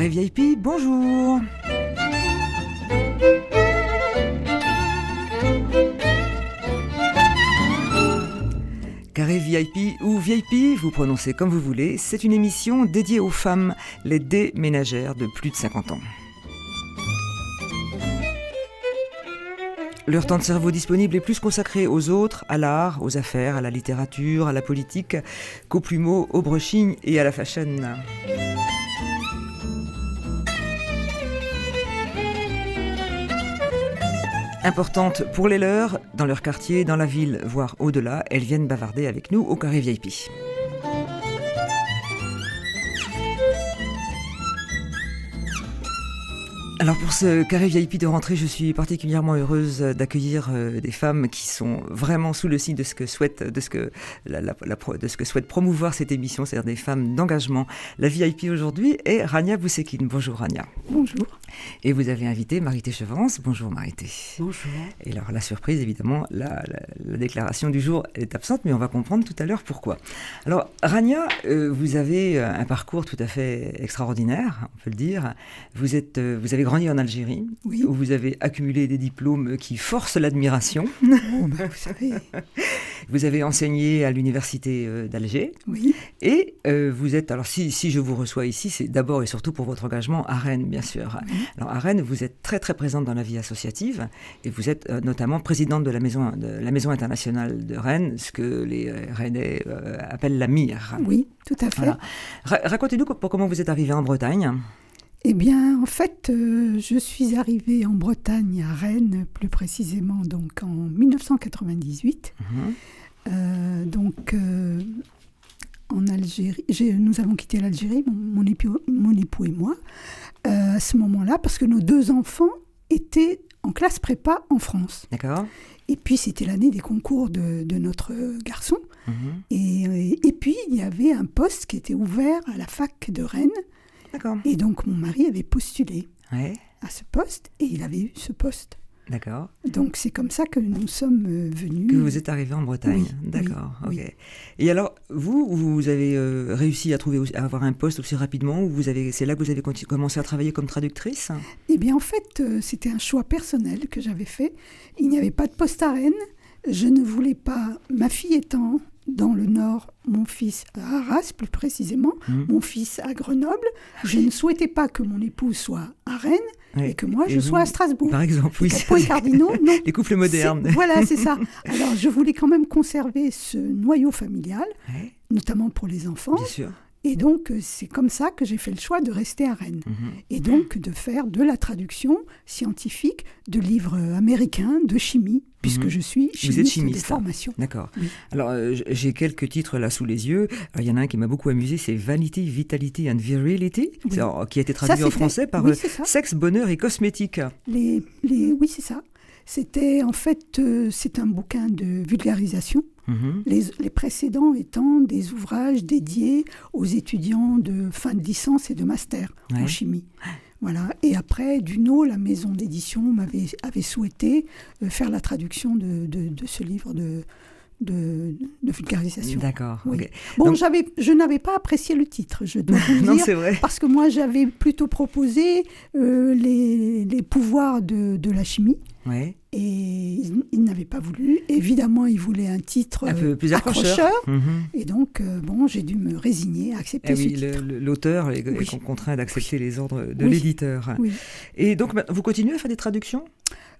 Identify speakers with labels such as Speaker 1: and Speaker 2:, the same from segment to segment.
Speaker 1: Carré VIP, bonjour Carré VIP ou VIP, vous prononcez comme vous voulez, c'est une émission dédiée aux femmes, les déménagères de plus de 50 ans. Leur temps de cerveau disponible est plus consacré aux autres, à l'art, aux affaires, à la littérature, à la politique, qu'aux plumeaux, aux brushing et à la fashion. Importantes pour les leurs, dans leur quartier, dans la ville, voire au-delà, elles viennent bavarder avec nous au carré VIP. Alors pour ce carré VIP de rentrée, je suis particulièrement heureuse d'accueillir euh, des femmes qui sont vraiment sous le signe de ce que souhaite, de ce que, la, la, de ce que souhaite promouvoir cette émission, c'est-à-dire des femmes d'engagement. La VIP aujourd'hui est Rania Boussekine. Bonjour Rania.
Speaker 2: Bonjour.
Speaker 1: Et vous avez invité Marité Chevrance. Bonjour Marité.
Speaker 2: Bonjour.
Speaker 1: Et alors la surprise, évidemment, la, la, déclaration du jour est absente, mais on va comprendre tout à l'heure pourquoi. Alors Rania, euh, vous avez un parcours tout à fait extraordinaire, on peut le dire. Vous êtes, euh, vous avez grandi en Algérie,
Speaker 2: oui.
Speaker 1: où vous avez accumulé des diplômes qui forcent l'admiration.
Speaker 2: Oh, bah, vous savez.
Speaker 1: Vous avez enseigné à l'université euh, d'Alger.
Speaker 2: Oui.
Speaker 1: Et euh, vous êtes, alors si, si, je vous reçois ici, c'est d'abord et surtout pour votre engagement à Rennes, bien sûr.
Speaker 2: Oui.
Speaker 1: Alors à Rennes, vous êtes très très présente dans la vie associative et vous êtes euh, notamment présidente de la maison, de la maison internationale de Rennes, ce que les Rennais euh, appellent la MIR.
Speaker 2: Oui, tout à fait.
Speaker 1: Voilà. Ra Racontez-nous comment vous êtes arrivée en Bretagne.
Speaker 2: Eh bien, en fait, euh, je suis arrivée en Bretagne, à Rennes, plus précisément, donc en 1998.
Speaker 1: Mm
Speaker 2: -hmm. euh, donc, euh, en Algérie, nous avons quitté l'Algérie, mon, mon, époux, mon, époux, et moi, à ce moment-là, parce que nos deux enfants étaient en classe prépa en France.
Speaker 1: D'accord.
Speaker 2: Et puis, c'était l'année des concours de, de, notre garçon. -hmm. et, et puis, il y avait un poste qui était ouvert à la fac de Rennes. Et donc mon mari avait postulé
Speaker 1: ouais.
Speaker 2: à ce poste et il avait eu ce poste.
Speaker 1: D'accord.
Speaker 2: Donc c'est comme ça que nous sommes venus.
Speaker 1: Que vous êtes arrivé en Bretagne.
Speaker 2: Oui,
Speaker 1: D'accord.
Speaker 2: Oui.
Speaker 1: Et alors vous, vous avez euh, réussi à trouver, à avoir un poste aussi rapidement ou vous avez, c'est là que vous avez commencé à travailler comme traductrice?
Speaker 2: Eh bien en fait euh, c'était un choix personnel que j'avais fait. Il n'y avait pas de poste à Rennes. Je ne voulais pas, ma fille étant dans le nord, mon fils à Arras plus précisément,
Speaker 1: Mmh.
Speaker 2: mon fils à Grenoble. Je ne souhaitais pas que mon époux soit à Rennes et que moi je sois à Strasbourg.
Speaker 1: Par exemple, oui.
Speaker 2: Les cardinaux, non.
Speaker 1: Les couples modernes.
Speaker 2: Voilà, c'est ça. Alors je voulais quand même conserver ce noyau familial,
Speaker 1: ouais.
Speaker 2: notamment pour les enfants.
Speaker 1: Bien sûr.
Speaker 2: Et donc, c'est comme ça que j'ai fait le choix de rester à Rennes.
Speaker 1: Mmh.
Speaker 2: Et donc, de faire de la traduction scientifique de livres américains de chimie, puisque
Speaker 1: mmh.
Speaker 2: je suis chimiste,
Speaker 1: Vous êtes chimiste
Speaker 2: de formation.
Speaker 1: D'accord.
Speaker 2: Oui.
Speaker 1: Alors, euh, j'ai quelques titres là sous les yeux. Il y en a un qui m'a beaucoup amusé, c'est Vanity, Vitality and Virility,
Speaker 2: oui.
Speaker 1: alors, qui a été traduit
Speaker 2: ça,
Speaker 1: en français par
Speaker 2: oui,
Speaker 1: euh, Sexe, bonheur et cosmétique.
Speaker 2: Les, les... Oui, c'est ça. C'était en fait, euh, c'est un bouquin de vulgarisation.
Speaker 1: Mmh.
Speaker 2: Les, les, précédents étant des ouvrages dédiés aux étudiants de fin de licence et de master
Speaker 1: ouais.
Speaker 2: en chimie. Voilà. Et après, Duno, la maison d'édition, m'avait avait souhaité euh, faire la traduction de, de, de ce livre de, de, de vulgarisation.
Speaker 1: D'accord.
Speaker 2: Oui.
Speaker 1: Okay.
Speaker 2: Bon,
Speaker 1: Donc...
Speaker 2: j'avais, je n'avais pas apprécié le titre, je dois vous le
Speaker 1: non,
Speaker 2: dire,
Speaker 1: c'est vrai.
Speaker 2: parce que moi j'avais plutôt proposé euh, les, les, pouvoirs de, de la chimie.
Speaker 1: Ouais.
Speaker 2: Et il, il n'avait pas voulu. Évidemment, il voulait un titre
Speaker 1: un peu plus accrocheur.
Speaker 2: accrocheur.
Speaker 1: Mm -hmm.
Speaker 2: Et donc, euh, bon, j'ai dû me résigner à accepter
Speaker 1: eh
Speaker 2: ce
Speaker 1: oui,
Speaker 2: titre.
Speaker 1: L'auteur est,
Speaker 2: oui.
Speaker 1: est contraint d'accepter
Speaker 2: oui.
Speaker 1: les ordres de
Speaker 2: oui.
Speaker 1: l'éditeur.
Speaker 2: Oui.
Speaker 1: Et donc, vous continuez à faire des traductions?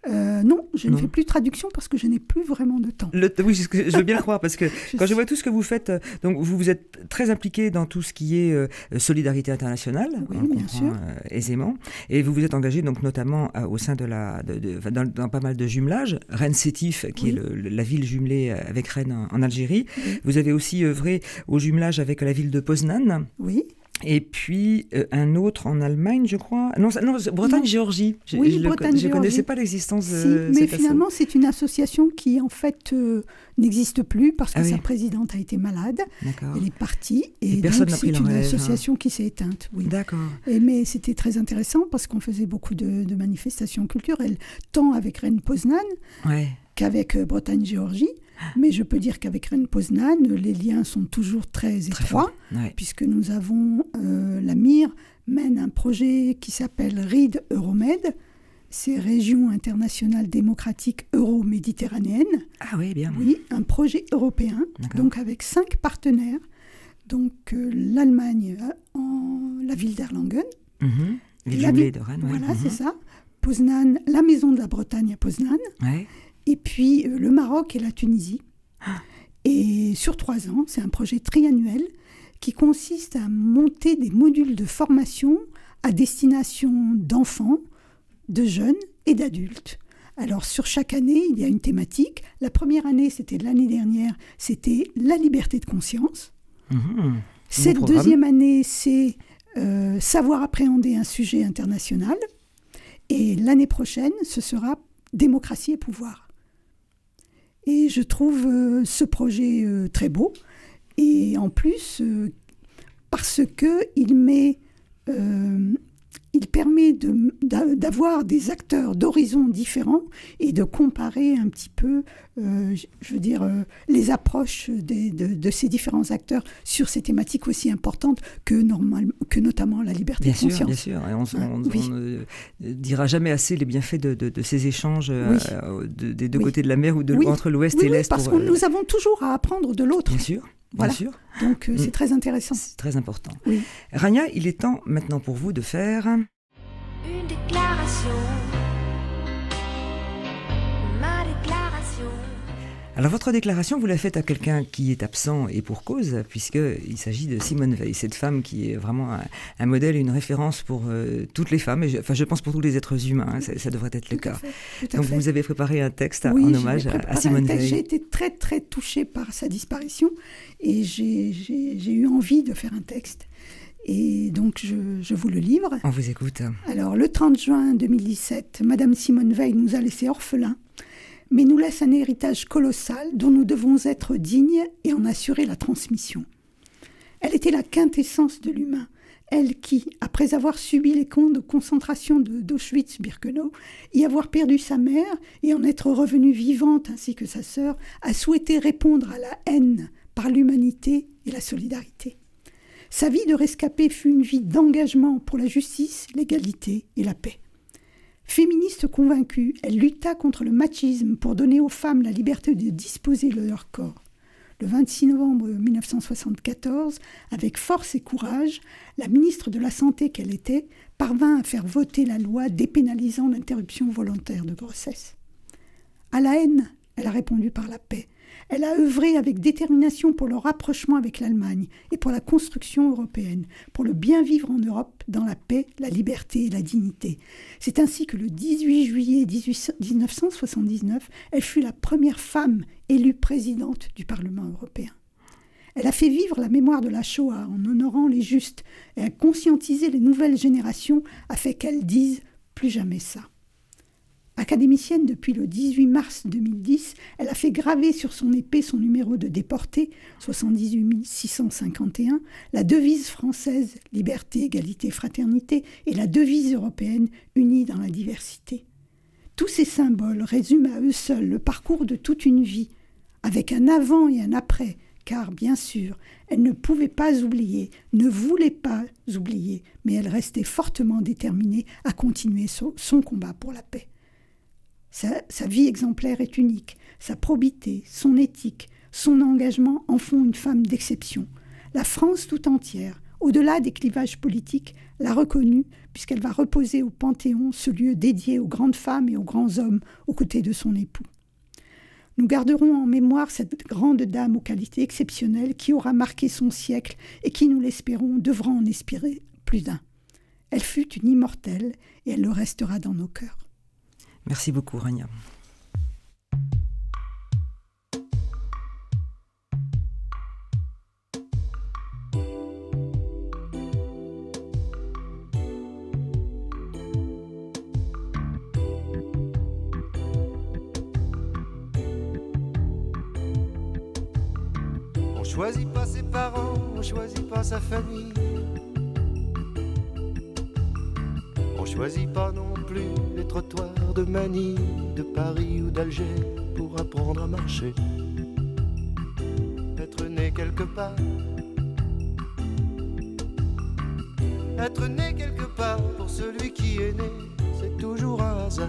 Speaker 2: Euh, non, je
Speaker 1: non.
Speaker 2: ne fais plus de traduction parce que je n'ai plus vraiment de temps.
Speaker 1: Le, oui, je veux bien le croire parce que quand je vois tout ce que vous faites, donc vous vous êtes très impliqué dans tout ce qui est euh, solidarité internationale,
Speaker 2: oui,
Speaker 1: on
Speaker 2: bien sûr.
Speaker 1: Euh, aisément, et vous vous êtes engagé donc notamment euh, au sein de la, de, de, dans, dans, pas mal de jumelages, Rennes Sétif, qui oui. est le, la ville jumelée avec Rennes en, en Algérie.
Speaker 2: Oui.
Speaker 1: Vous avez aussi œuvré au jumelage avec la ville de Poznan.
Speaker 2: Oui.
Speaker 1: Et puis euh, un autre en Allemagne, je crois. Non, non Bretagne-Géorgie.
Speaker 2: Oui, Bretagne,
Speaker 1: Je ne connaissais pas l'existence
Speaker 2: si,
Speaker 1: de
Speaker 2: Mais finalement, c'est une association qui, en fait, euh, n'existe plus parce que
Speaker 1: ah oui.
Speaker 2: sa présidente a été malade. Elle est partie.
Speaker 1: Et,
Speaker 2: et
Speaker 1: personne n'a pris
Speaker 2: C'est une
Speaker 1: relève,
Speaker 2: association
Speaker 1: hein.
Speaker 2: qui s'est éteinte. Oui.
Speaker 1: D'accord.
Speaker 2: Mais c'était très intéressant parce qu'on faisait beaucoup de, de, manifestations culturelles, tant avec Rennes Poznan
Speaker 1: ouais.
Speaker 2: qu'avec euh, Bretagne-Géorgie. Mais je peux dire qu'avec Rennes Poznan, les liens sont toujours très étroits,
Speaker 1: ouais.
Speaker 2: puisque nous avons euh, la mire mène un projet qui s'appelle RID Euromed, c'est Région internationale démocratique euro-méditerranéenne.
Speaker 1: Ah oui, bien.
Speaker 2: Oui, un projet européen, donc avec cinq partenaires. Donc euh, l'Allemagne en la ville d'Erlangen.
Speaker 1: Mhm. La ville de Rennes,
Speaker 2: Voilà,
Speaker 1: mhm.
Speaker 2: c'est ça. Poznan, la maison de la Bretagne à Poznan. Et puis euh, le Maroc et la Tunisie. Ah. Et sur trois ans, c'est un projet triannuel qui consiste à monter des modules de formation à destination d'enfants, de jeunes et d'adultes. Alors sur chaque année, il y a une thématique. La première année, c'était l'année dernière, c'était la liberté de conscience.
Speaker 1: Mhm.
Speaker 2: Cette deuxième année, c'est euh, savoir appréhender un sujet international. Et l'année prochaine, ce sera démocratie et pouvoir. Et je trouve euh, ce projet euh, très beau. Et en plus, parce qu'il met il permet d'avoir des acteurs d'horizons différents et de comparer un petit peu, euh, je veux dire, euh, les approches de, ces différents acteurs sur ces thématiques aussi importantes que, normal, que notamment la liberté
Speaker 1: bien
Speaker 2: de conscience.
Speaker 1: Bien sûr, et on, ne dira jamais assez les bienfaits de, ces échanges euh, des deux côtés de la mer ou de, entre l'Ouest et l'Est.
Speaker 2: parce que nous avons toujours à apprendre de l'autre.
Speaker 1: Bien sûr. Bien sûr.
Speaker 2: Donc euh, c'est mm. très intéressant.
Speaker 1: C'est très important. Oui. Rania, il est temps maintenant pour vous de faire...
Speaker 3: Une déclaration.
Speaker 1: Alors votre déclaration, vous la faites à quelqu'un qui est absent et pour cause, puisqu'il s'agit de Simone Veil, cette femme qui est vraiment un, modèle et une référence pour euh, toutes les femmes, et je, enfin je pense pour tous les êtres humains, hein, ça, devrait être le cas. Donc vous avez préparé un texte en hommage à, Simone Veil.
Speaker 2: J'ai été très très touchée par sa disparition et j'ai eu envie de faire un texte. Et donc, je, vous le livre.
Speaker 1: On vous écoute.
Speaker 2: Alors, le 30 juin 2017, Madame Simone Veil nous a laissés orphelins, mais nous laisse un héritage colossal dont nous devons être dignes et en assurer la transmission. Elle était la quintessence de l'humain, elle qui, après avoir subi les camps de concentration d'Auschwitz-Birkenau, y avoir perdu sa mère et en être revenue vivante ainsi que sa sœur, a souhaité répondre à la haine par l'humanité et la solidarité. Sa vie de rescapé fut une vie d'engagement pour la justice, l'égalité et la paix. Féministe convaincue, elle lutta contre le machisme pour donner aux femmes la liberté de disposer de leur corps. Le 26 novembre 1974, avec force et courage, la ministre de la Santé qu'elle était parvint à faire voter la loi dépénalisant l'interruption volontaire de grossesse. À la haine, elle a répondu par la paix, elle a œuvré avec détermination pour le rapprochement avec l'Allemagne et pour la construction européenne, pour le bien vivre en Europe dans la paix, la liberté et la dignité. C'est ainsi que le 18 juillet 1979, elle fut la première femme élue présidente du Parlement européen. Elle a fait vivre la mémoire de la Shoah en honorant les justes et a conscientisé les nouvelles générations afin qu'elles disent plus jamais ça. Académicienne depuis le 18 mars 2010, elle a fait graver sur son épée son numéro de déporté, 78 651, la devise française Liberté, égalité, fraternité et la devise européenne Unie dans la diversité. Tous ces symboles résument à eux seuls le parcours de toute une vie, avec un avant et un après, car bien sûr, elle ne pouvait pas oublier, ne voulait pas oublier, mais elle restait fortement déterminée à continuer son combat pour la paix. Sa, vie exemplaire est unique. Sa probité, son éthique, son engagement en font une femme d'exception. La France tout entière, au-delà des clivages politiques, l'a reconnue puisqu'elle va reposer au Panthéon ce lieu dédié aux grandes femmes et aux grands hommes aux côtés de son époux. Nous garderons en mémoire cette grande dame aux qualités exceptionnelles qui aura marqué son siècle et qui, nous l'espérons, devra en inspirer plus d'un. Elle fut une immortelle et elle le restera dans nos cœurs.
Speaker 1: Merci beaucoup, Rania.
Speaker 4: On choisit pas ses parents, on choisit pas sa famille. On choisit pas non plus les trottoirs de Manille, de Paris ou d'Alger pour apprendre à marcher. Être né quelque part, Être né quelque part pour celui qui est né, c'est toujours un hasard.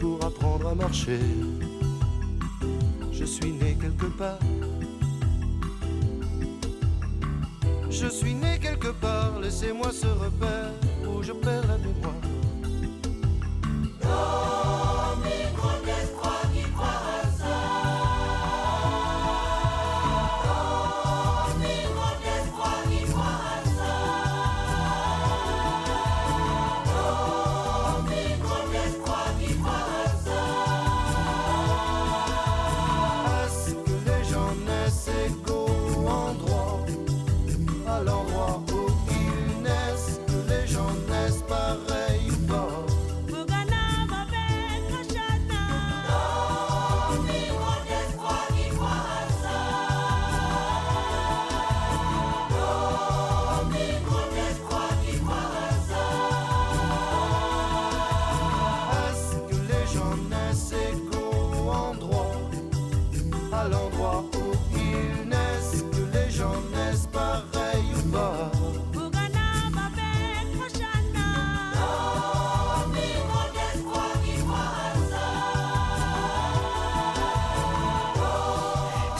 Speaker 4: Pour apprendre à marcher. Je suis né quelque part. Je suis né quelque part, laissez-moi ce repère où je perds la mémoire.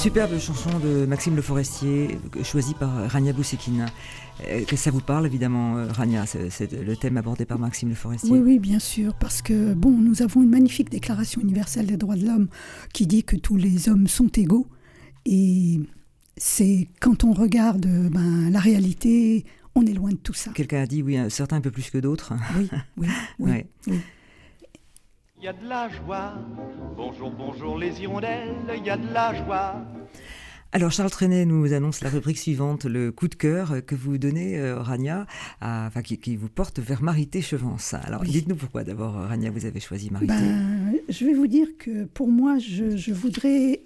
Speaker 1: Superbe chanson de Maxime Le Forestier, choisie par Rania Boussekine. Euh, que ça vous parle évidemment, euh, Rania, c'est le thème abordé par Maxime Le Forestier.
Speaker 2: Oui, oui, bien sûr, parce que bon, nous avons une magnifique déclaration universelle des droits de l'homme qui dit que tous les hommes sont égaux. Et c'est quand on regarde ben, la réalité, on est loin de tout ça.
Speaker 1: Quelqu'un a dit, oui, certains un peu plus que d'autres.
Speaker 2: Oui, oui, oui.
Speaker 1: Ouais.
Speaker 5: Y a de la joie. Bonjour, bonjour les hirondelles, il y a de la joie.
Speaker 1: Alors Charles Trenet nous annonce la rubrique suivante, le coup de cœur que vous donnez, euh, Rania, à- enfin, qui, qui vous porte vers Marité Chevance. Alors
Speaker 2: Oui.
Speaker 1: dites-nous pourquoi d'abord, euh, Rania, vous avez choisi Marité.
Speaker 2: Ben, je vais vous dire que pour moi, je, je voudrais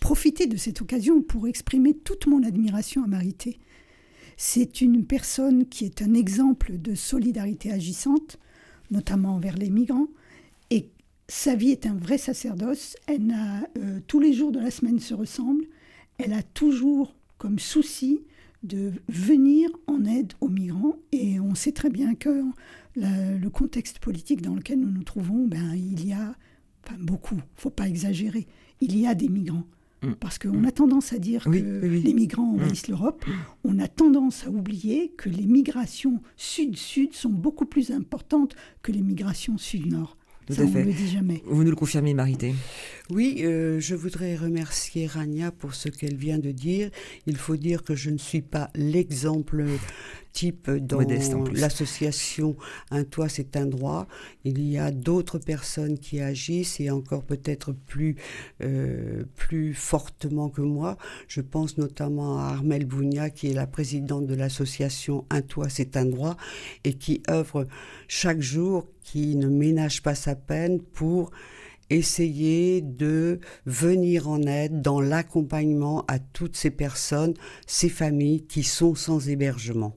Speaker 2: profiter de cette occasion pour exprimer toute mon admiration à Marité. C'est une personne qui est un exemple de solidarité agissante, notamment envers les migrants, et sa vie est un vrai sacerdoce. Elle n'a, euh, tous les jours de la semaine se ressemblent. Elle a toujours comme souci de venir en aide aux migrants, et on sait très bien que la- le contexte politique dans lequel nous nous trouvons, ben, il y a enfin, beaucoup, faut pas exagérer, il y a des migrants.
Speaker 1: Mm.
Speaker 2: Parce qu'on a tendance à dire
Speaker 1: Oui,
Speaker 2: que
Speaker 1: oui,
Speaker 2: les migrants envahissent l'Europe. On a tendance à oublier que les migrations sud-sud sont beaucoup plus importantes que les migrations sud-nord.
Speaker 1: Tout
Speaker 2: Ça,
Speaker 1: à
Speaker 2: on
Speaker 1: fait.
Speaker 2: ne le dit jamais.
Speaker 1: Vous nous le confirmez, Marité
Speaker 6: Oui, euh, je voudrais remercier Rania pour ce qu'elle vient de dire. Il faut dire que je ne suis pas l'exemple type dans l'association Un toit, c'est un droit. Il y a d'autres personnes qui agissent et encore peut-être plus, euh, plus fortement que moi. Je pense notamment à Armel Bounia, qui est la présidente de l'association Un toit, c'est un droit et qui œuvre chaque jour, qui ne ménage pas sa peine pour essayer de venir en aide dans l'accompagnement à toutes ces personnes, ces familles qui sont sans hébergement.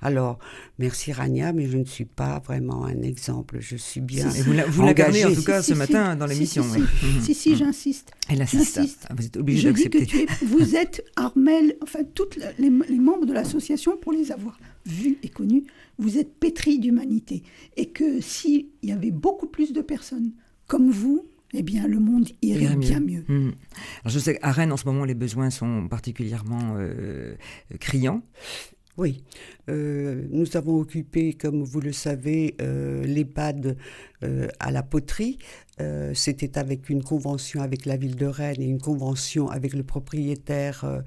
Speaker 6: Alors, merci Rania, mais je ne suis pas vraiment un exemple. Je suis bien.
Speaker 1: Et vous la- vous en tout cas
Speaker 2: Si,
Speaker 1: ce matin dans
Speaker 2: Si,
Speaker 1: l'émission.
Speaker 2: si,
Speaker 1: oui.
Speaker 2: si. Si, si, j'insiste.
Speaker 1: Elle insiste. Ah, Vous êtes obligé
Speaker 2: Je dis que
Speaker 1: d'accepter.
Speaker 2: vous êtes Armel, enfin tous les, les membres de l'association, pour les avoir vus et connus, vous êtes pétris d'humanité. Et que s'il y avait beaucoup plus de personnes comme vous, eh bien le monde irait bien mieux.
Speaker 1: Alors, je sais qu'à Rennes, en ce moment, les besoins sont particulièrement euh, criants.
Speaker 6: Oui, Euh, nous avons occupé, comme vous le savez, euh, l'EHPAD euh, à la poterie. Euh, C'était avec une convention avec la ville de Rennes et une convention avec le propriétaire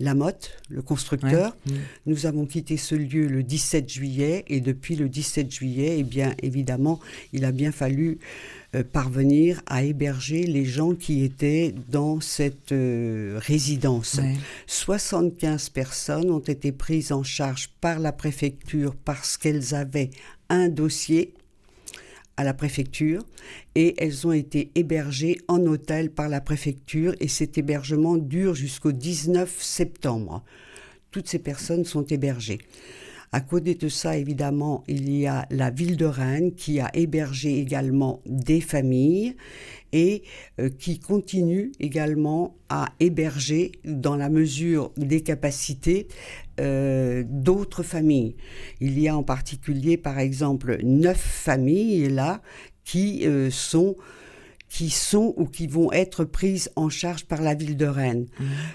Speaker 6: Lamotte, le constructeur.
Speaker 1: Ouais. Mhm.
Speaker 6: Nous avons quitté ce lieu le 17 juillet et depuis le 17 juillet, eh bien évidemment, il a bien fallu euh, parvenir à héberger les gens qui étaient dans cette euh, résidence.
Speaker 1: Ouais.
Speaker 6: 75 personnes ont été prises en charge par la préfecture parce qu'elles avaient un dossier à la préfecture et elles ont été hébergées en hôtel par la préfecture et cet hébergement dure jusqu'au 19 septembre. Toutes ces personnes sont hébergées. À côté de ça, évidemment, il y a la ville de Rennes qui a hébergé également des familles et euh, qui continue également à héberger, dans la mesure des capacités, euh, d'autres familles. Il y a en particulier, par exemple, neuf familles là qui euh, sont qui sont ou qui vont être prises en charge par la ville de Rennes.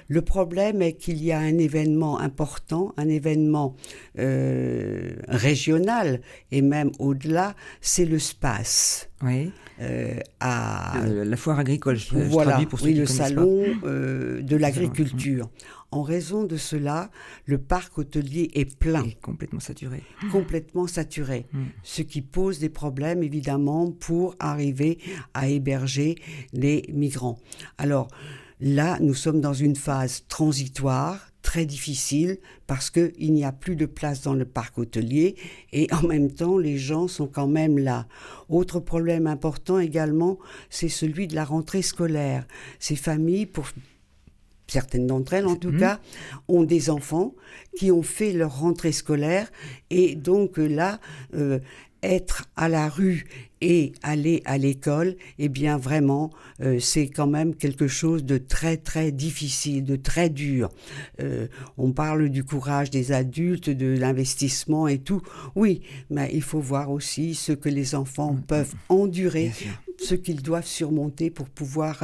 Speaker 6: Le problème est qu'il y a un événement important, un événement euh, régional et même au-delà, c'est le SPACE.
Speaker 1: Oui.
Speaker 6: euh, à,
Speaker 1: Euh, la foire agricole, je, je
Speaker 6: voilà,
Speaker 1: traduis pour
Speaker 6: oui, le salon de l'agriculture. En raison de cela, le parc hôtelier est plein.
Speaker 1: Et complètement saturé.
Speaker 6: complètement saturé,
Speaker 1: Mm.
Speaker 6: ce qui pose des problèmes évidemment pour arriver à héberger les migrants. Alors là, nous sommes dans une phase transitoire très difficile parce qu'il n'y a plus de place dans le parc hôtelier et en même temps les gens sont quand même là. Autre problème important également, c'est celui de la rentrée scolaire. Ces familles, pour certaines d'entre elles en tout
Speaker 1: Mhm.
Speaker 6: cas, ont des enfants qui ont fait leur rentrée scolaire et donc euh, là, euh, être à la rue et aller à l'école, eh bien vraiment, euh, c'est quand même quelque chose de très très difficile, de très dur. Euh, on parle du courage des adultes, de l'investissement et tout. Oui, mais il faut voir aussi ce que les enfants peuvent endurer, ce qu'ils doivent surmonter pour pouvoir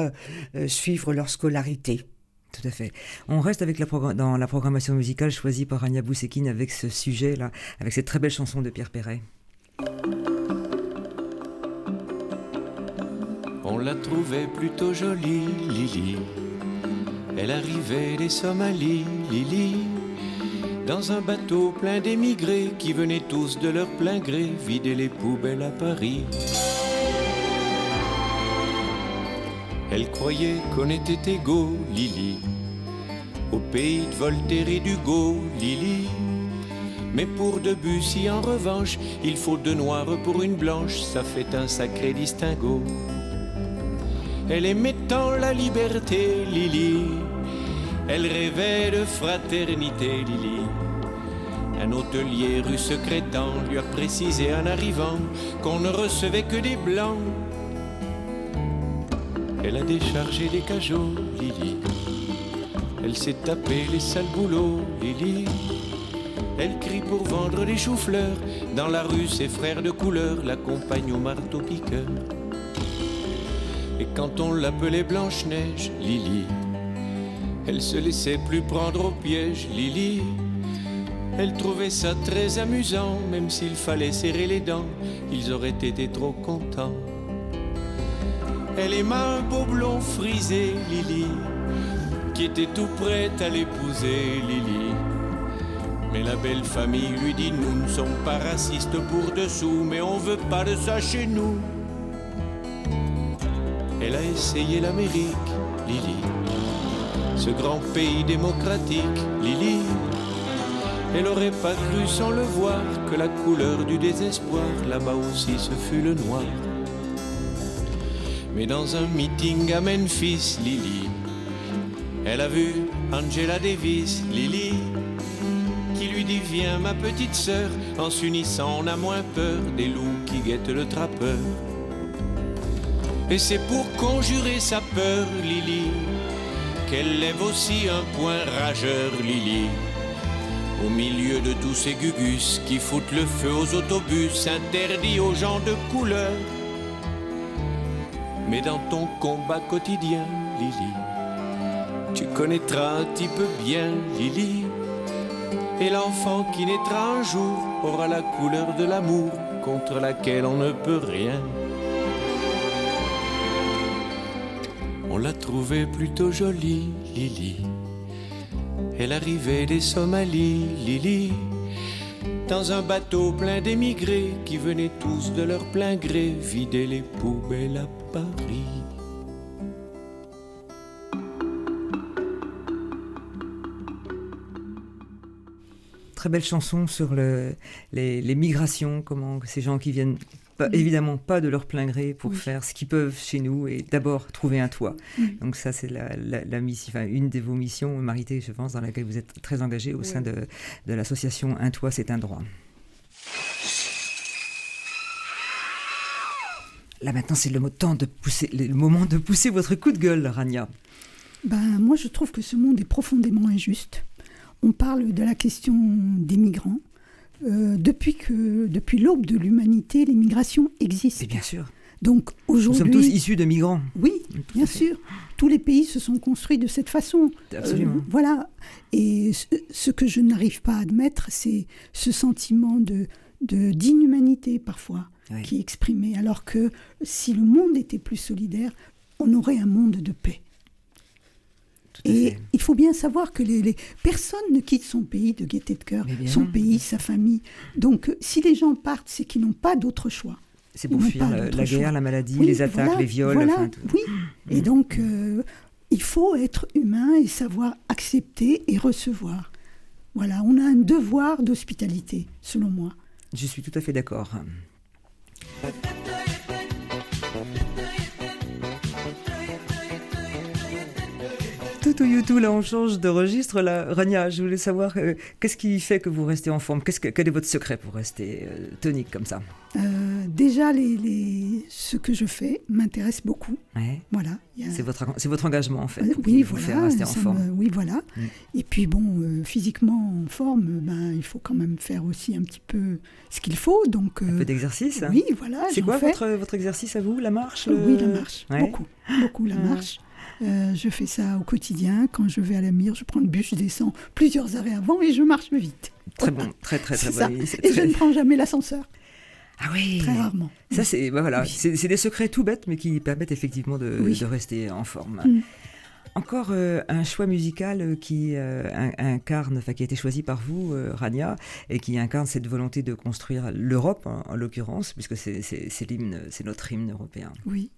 Speaker 6: euh, suivre leur scolarité.
Speaker 1: Tout à fait. On reste avec la dans la programmation musicale choisie par Anya Boussekine avec ce sujet-là, avec cette très belle chanson de Pierre Perret.
Speaker 7: On la trouvait plutôt jolie, Lily. Elle arrivait des Somalies, Lily. Dans un bateau plein d'émigrés qui venaient tous de leur plein gré vider les poubelles à Paris. Elle croyait qu'on était égaux, Lily. Au pays de Voltaire et d'Hugo, Lily. Mais pour Debussy, en revanche, il faut deux noirs pour une blanche, ça fait un sacré distinguo. Elle aimait tant la liberté, Lily. Elle rêvait de fraternité, Lily. Un hôtelier rue secrétant lui a précisé en arrivant qu'on ne recevait que des blancs. Elle a déchargé des cajots, Lily. Elle s'est tapé les sales boulots, Lily. Elle crie pour vendre les choux-fleurs. Dans la rue, ses frères de couleur l'accompagnent au marteau-piqueur. Et quand on l'appelait Blanche-Neige, Lily, elle se laissait plus prendre au piège, Lily. Elle trouvait ça très amusant, même s'il fallait serrer les dents, ils auraient été trop contents. Elle aima un beau blond frisé, Lily, qui était tout prête à l'épouser, Lily. Mais la belle famille lui dit Nous ne sommes pas racistes pour dessous, mais on veut pas de ça chez nous. Elle a essayé l'Amérique, Lily, ce grand pays démocratique, Lily. Elle aurait pas cru sans le voir que la couleur du désespoir là-bas aussi ce fut le noir. Mais dans un meeting à Memphis, Lily, elle a vu Angela Davis, Lily, qui lui dit Viens, ma petite sœur, en s'unissant, on a moins peur des loups qui guettent le trappeur. Et c'est pour conjurer sa peur, Lily, qu'elle lève aussi un point rageur, Lily. Au milieu de tous ces gugus qui foutent le feu aux autobus, interdits aux gens de couleur. Mais dans ton combat quotidien, Lily, tu connaîtras un petit peu bien Lily. Et l'enfant qui naîtra un jour aura la couleur de l'amour contre laquelle on ne peut rien. On l'a trouvée plutôt jolie, Lily. Elle arrivait des Somalies, Lily, dans un bateau plein d'émigrés qui venaient tous de leur plein gré vider les poubelles à Paris.
Speaker 1: Très belle chanson sur le, les, les migrations, comment ces gens qui viennent évidemment pas de leur plein gré pour
Speaker 2: Oui.
Speaker 1: faire ce qu'ils peuvent chez nous et d'abord trouver un toit.
Speaker 2: Oui.
Speaker 1: Donc ça c'est la, la, la mission, enfin, une de vos missions, Marité, je pense, dans laquelle vous êtes très engagée au sein de, de l'association Un toit c'est un droit. Là maintenant c'est le, temps de pousser, le moment de pousser votre coup de gueule, Rania.
Speaker 2: Ben, moi, je trouve que ce monde est profondément injuste. On parle de la question des migrants. Euh, depuis que, depuis l'aube de l'humanité, les migrations existent.
Speaker 1: C'est bien sûr.
Speaker 2: Donc
Speaker 1: Nous sommes tous
Speaker 2: aujourd'hui,
Speaker 1: issus de migrants.
Speaker 2: oui, bien sûr, tous les pays se sont construits de cette façon.
Speaker 1: Absolument.
Speaker 2: Euh, voilà. Et ce, ce que je n'arrive pas à admettre, c'est ce sentiment de de- d'inhumanité parfois
Speaker 1: Oui.
Speaker 2: qui est exprimé. Alors que si le monde était plus solidaire, on aurait un monde de paix. Et il faut bien savoir que les, les- personne ne quitte son pays de gaieté de cœur, son pays, sa famille. Donc, euh, si les gens partent, c'est qu'ils n'ont pas d'autre choix.
Speaker 1: C'est pour fuir la, guerre, la maladie,
Speaker 2: Oui,
Speaker 1: les attaques,
Speaker 2: voilà,
Speaker 1: les viols.
Speaker 2: voilà,
Speaker 1: enfin, tout.
Speaker 2: oui. Et donc, euh, il faut être humain et savoir accepter et recevoir. Voilà, on a un devoir d'hospitalité, selon moi.
Speaker 1: Je suis tout à fait d'accord. Tout ou YouTube, là on change de registre. Là. Rania, je voulais savoir euh, qu'est-ce qui fait que vous restez en forme? Qu'est-ce que, Quel est votre secret pour rester euh, tonique comme ça?
Speaker 2: Euh, déjà, les, les- ce que je fais m'intéresse beaucoup.
Speaker 1: Ouais.
Speaker 2: Voilà. a-
Speaker 1: C'est votre, c'est votre engagement en fait
Speaker 2: oui,
Speaker 1: vous
Speaker 2: voilà,
Speaker 1: rester en forme.
Speaker 2: me- oui, voilà.
Speaker 1: Mm.
Speaker 2: Et puis bon, physiquement en forme, ben, il faut quand même faire aussi un petit peu ce qu'il faut. Donc,
Speaker 1: Un peu d'exercice hein
Speaker 2: oui, voilà.
Speaker 1: C'est quoi
Speaker 2: fais.
Speaker 1: votre, votre exercice à vous La marche
Speaker 2: Oui, la marche.
Speaker 1: Ouais.
Speaker 2: Beaucoup, beaucoup la
Speaker 1: Ouais.
Speaker 2: marche. Euh, je fais ça au quotidien. Quand je vais à la mire, je prends le bus, je descends plusieurs arrêts avant et je marche vite.
Speaker 1: Très bon, très très très bon.
Speaker 2: Et je ne prends jamais l'ascenseur,
Speaker 1: Ah oui
Speaker 2: très rarement.
Speaker 1: Ça, c'est bah voilà,
Speaker 2: Oui.
Speaker 1: c'est des secrets tout bêtes, mais qui permettent effectivement de,
Speaker 2: Oui.
Speaker 1: de rester en forme.
Speaker 2: Mm.
Speaker 1: Encore euh, un choix musical euh, qui euh, in- incarne, enfin qui a été choisi par vous, euh, Rania, et qui incarne cette volonté de construire l'Europe, en, en l'occurrence, puisque c'est l'hymne, c'est notre hymne européen.
Speaker 2: Oui.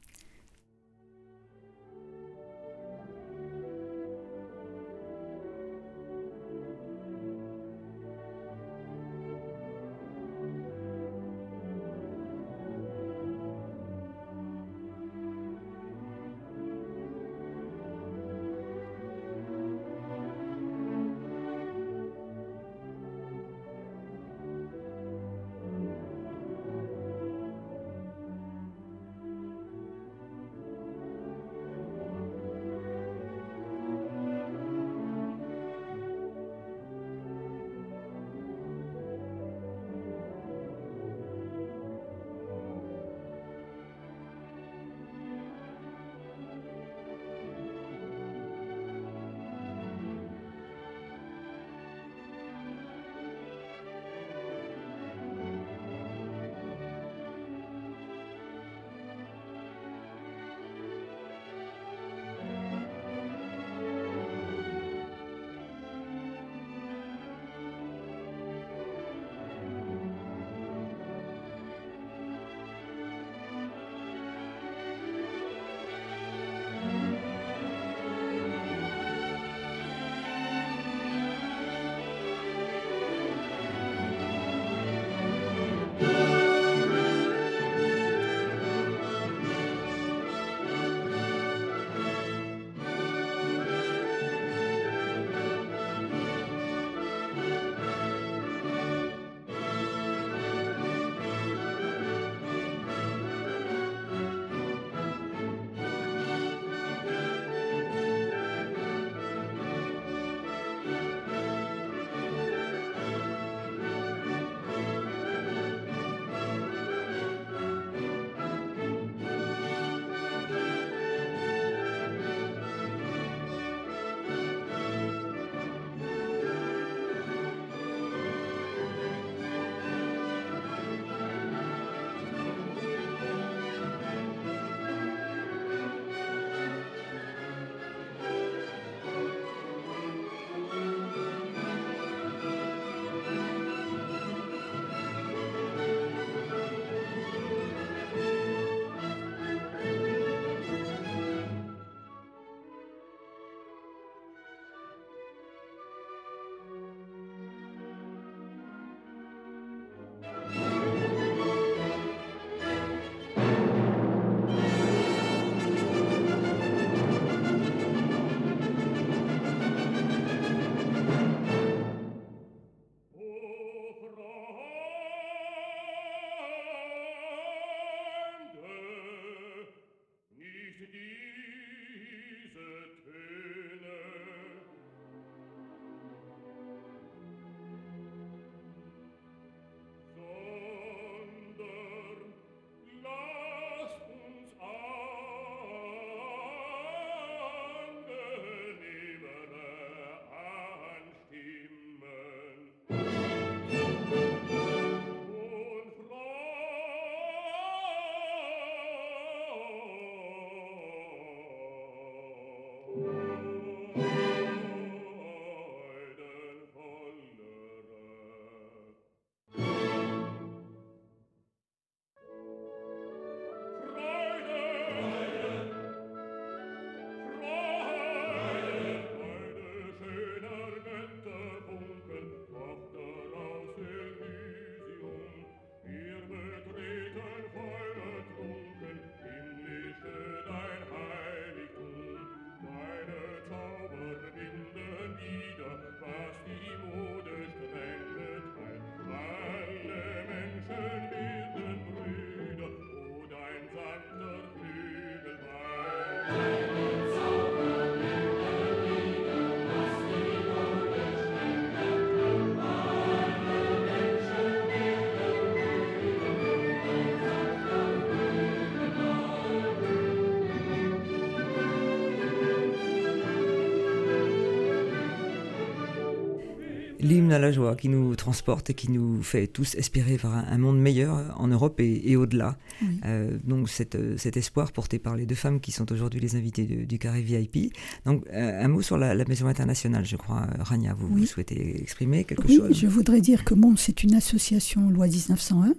Speaker 1: L'hymne à la joie qui nous transporte et qui nous fait tous espérer vers un, monde meilleur en Europe et, au-delà. Euh, donc euh, cet espoir porté par les deux femmes qui sont aujourd'hui les invitées du carré VIP. Donc euh, un mot sur la, Maison internationale, je crois. Rania, vous, souhaitez exprimer quelque
Speaker 2: oui,
Speaker 1: chose
Speaker 2: Je voudrais dire que bon, c'est une association loi 1901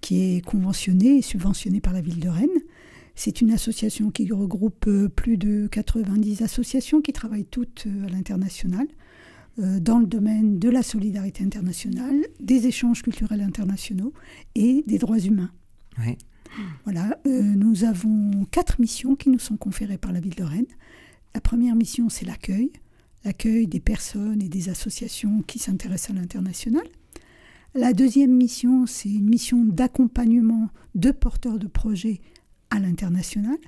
Speaker 2: qui est conventionnée et subventionnée par la ville de Rennes. C'est une association qui regroupe plus de 90 associations qui travaillent toutes à l'international. Euh, dans le domaine de la solidarité internationale, des échanges culturels internationaux et des droits humains. Voilà, euh, nous avons quatre missions qui nous sont conférées par la ville de Rennes. La première mission, c'est l'accueil, l'accueil des personnes et des associations qui s'intéressent à l'international. La deuxième mission, c'est une mission d'accompagnement de porteurs de projets à l'international,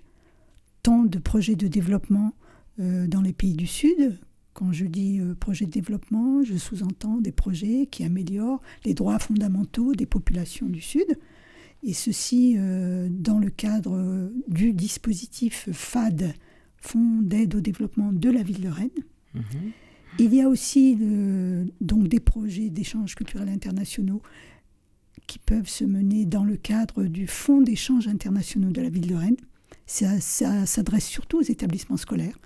Speaker 2: tant de projets de développement euh, dans les pays du Sud quand je dis euh, projet de développement, je sous-entends des projets qui améliorent les droits fondamentaux des populations du Sud, et ceci euh, dans le cadre du dispositif FAD, Fonds d'aide au développement de la ville de Rennes. Mhm. Il y a aussi donc des projets d'échanges culturels internationaux qui peuvent se mener dans le cadre du Fonds d'échanges internationaux de la ville de Rennes. ça s'adresse surtout aux établissements scolaires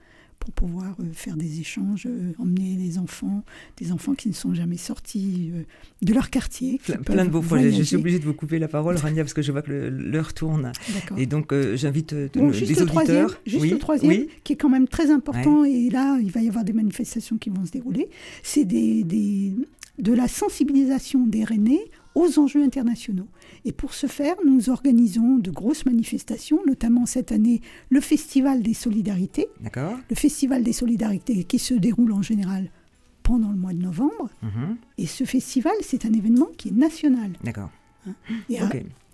Speaker 2: pour pouvoir euh, faire des échanges, euh, emmener les enfants, des enfants qui ne sont jamais sortis euh, de leur quartier.
Speaker 1: Plein, de beaux projets. Je suis obligée de vous couper la parole, Rania, parce que je vois que l'heure tourne. Et donc, j'invite les auditeurs.
Speaker 2: juste le troisième, qui est quand même très important, et là, il va y avoir des manifestations qui vont se dérouler. C'est des, des, de la sensibilisation des Rennais aux enjeux internationaux. Et pour ce faire, nous organisons de grosses manifestations, notamment cette année le Festival des Solidarités.
Speaker 1: D'accord.
Speaker 2: Le Festival des Solidarités qui se déroule en général pendant le mois de novembre. Mhm. Et ce festival, c'est un événement qui est national.
Speaker 1: D'accord. Hein.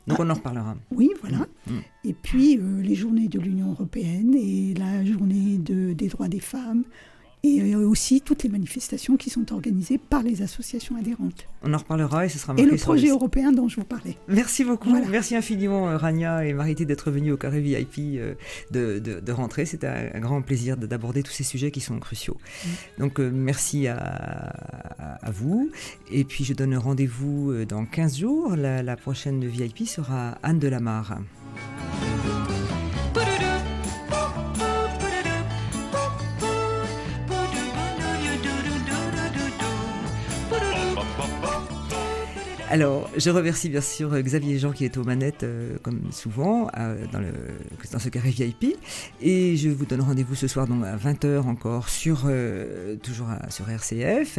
Speaker 1: Donc on en reparlera.
Speaker 2: Oui, voilà. Mm, mm. Et puis euh, les journées de l'Union européenne et la journée de, des droits des femmes et aussi toutes les manifestations qui sont organisées par les associations adhérentes.
Speaker 1: On en reparlera et ce sera
Speaker 2: marqué Et le projet européen dont je vous parlais.
Speaker 1: Merci beaucoup. Merci infiniment euh, Rania et Marité d'être venus au Carré VIP euh, de, de, rentrer. C'était un, grand plaisir d'aborder tous ces sujets qui sont cruciaux. Mm. Donc euh, merci à, à, vous. Et puis je donne rendez-vous dans 15 jours. La, la prochaine VIP sera Anne Delamarre. Alors, je remercie bien sûr Xavier Jean qui est aux manettes, euh, comme souvent, euh, dans, ce carré VIP. Et je vous donne rendez-vous ce soir donc, à 20h encore, sur, euh, toujours sur RCF.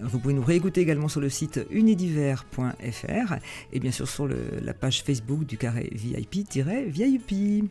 Speaker 1: vous pouvez nous réécouter également sur le site unidiver.fr et bien sûr sur la page Facebook du carré VIP-VIP.